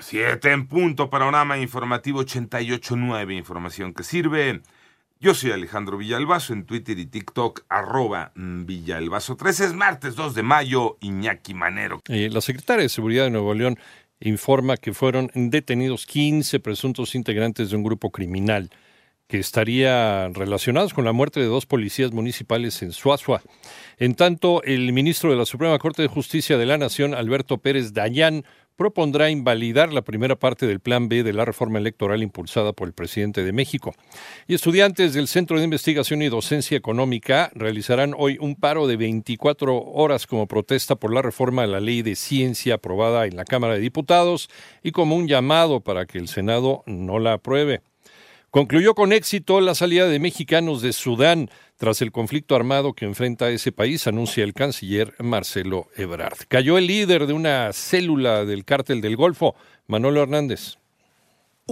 Siete en punto, panorama informativo 88.9, información que sirve. Yo soy Alejandro Villalbazo en Twitter y TikTok, arroba Villalbazo 13 es martes 2 de mayo, Iñaki Manero. Eh, la secretaria de Seguridad de Nuevo León informa que fueron detenidos 15 presuntos integrantes de un grupo criminal que estaría relacionados con la muerte de dos policías municipales en Suazua. En tanto, el ministro de la Suprema Corte de Justicia de la Nación, Alberto Pérez Dayán, propondrá invalidar la primera parte del Plan B de la reforma electoral impulsada por el presidente de México. Y estudiantes del Centro de Investigación y Docencia Económica realizarán hoy un paro de 24 horas como protesta por la reforma de la ley de ciencia aprobada en la Cámara de Diputados y como un llamado para que el Senado no la apruebe. Concluyó con éxito la salida de mexicanos de Sudán tras el conflicto armado que enfrenta ese país, anuncia el canciller Marcelo Ebrard. Cayó el líder de una célula del cártel del Golfo, Manolo Hernández.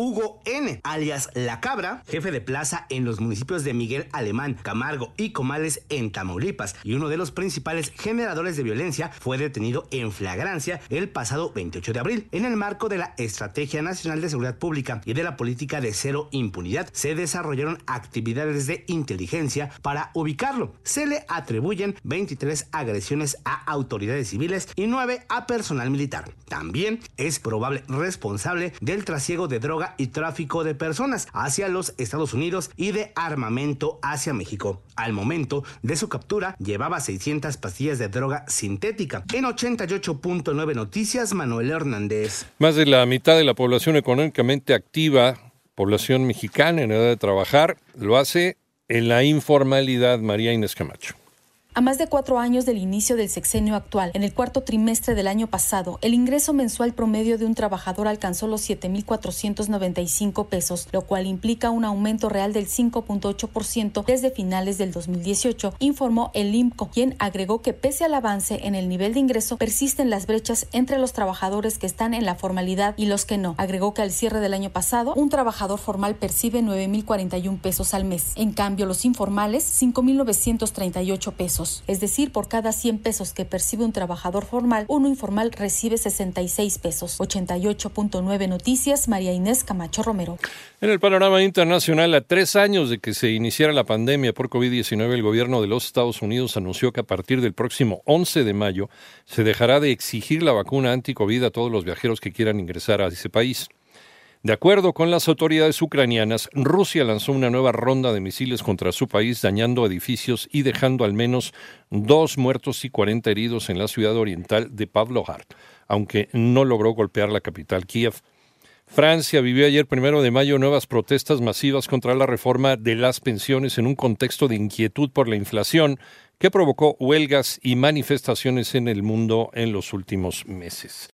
Hugo N., alias La Cabra, jefe de plaza en los municipios de Miguel Alemán, Camargo y Comales en Tamaulipas, y uno de los principales generadores de violencia, fue detenido en flagrancia el pasado 28 de abril. En el marco de la Estrategia Nacional de Seguridad Pública y de la Política de Cero Impunidad, se desarrollaron actividades de inteligencia para ubicarlo. Se le atribuyen 23 agresiones a autoridades civiles y 9 a personal militar. También es probable responsable del trasiego de droga y tráfico de personas hacia los Estados Unidos y de armamento hacia México. Al momento de su captura llevaba 600 pastillas de droga sintética. En 88.9 Noticias, Manuel Hernández. Más de la mitad de la población económicamente activa, población mexicana en edad de trabajar, lo hace en la informalidad, María Inés Camacho. A más de cuatro años del inicio del sexenio actual, en el cuarto trimestre del año pasado, el ingreso mensual promedio de un trabajador alcanzó los 7.495 pesos, lo cual implica un aumento real del 5.8% desde finales del 2018, informó el IMCO, quien agregó que pese al avance en el nivel de ingreso, persisten las brechas entre los trabajadores que están en la formalidad y los que no. Agregó que al cierre del año pasado, un trabajador formal percibe 9.041 pesos al mes. En cambio, los informales, 5.938 pesos. Es decir, por cada 100 pesos que percibe un trabajador formal, uno informal recibe 66 pesos. 88.9 Noticias, María Inés Camacho Romero. En el panorama internacional, a tres años de que se iniciara la pandemia por COVID-19, el gobierno de los Estados Unidos anunció que a partir del próximo 11 de mayo se dejará de exigir la vacuna anti-COVID a todos los viajeros que quieran ingresar a ese país. De acuerdo con las autoridades ucranianas, Rusia lanzó una nueva ronda de misiles contra su país, dañando edificios y dejando al menos dos muertos y 40 heridos en la ciudad oriental de Pavlohar, aunque no logró golpear la capital Kiev. Francia vivió ayer primero de mayo nuevas protestas masivas contra la reforma de las pensiones en un contexto de inquietud por la inflación que provocó huelgas y manifestaciones en el mundo en los últimos meses.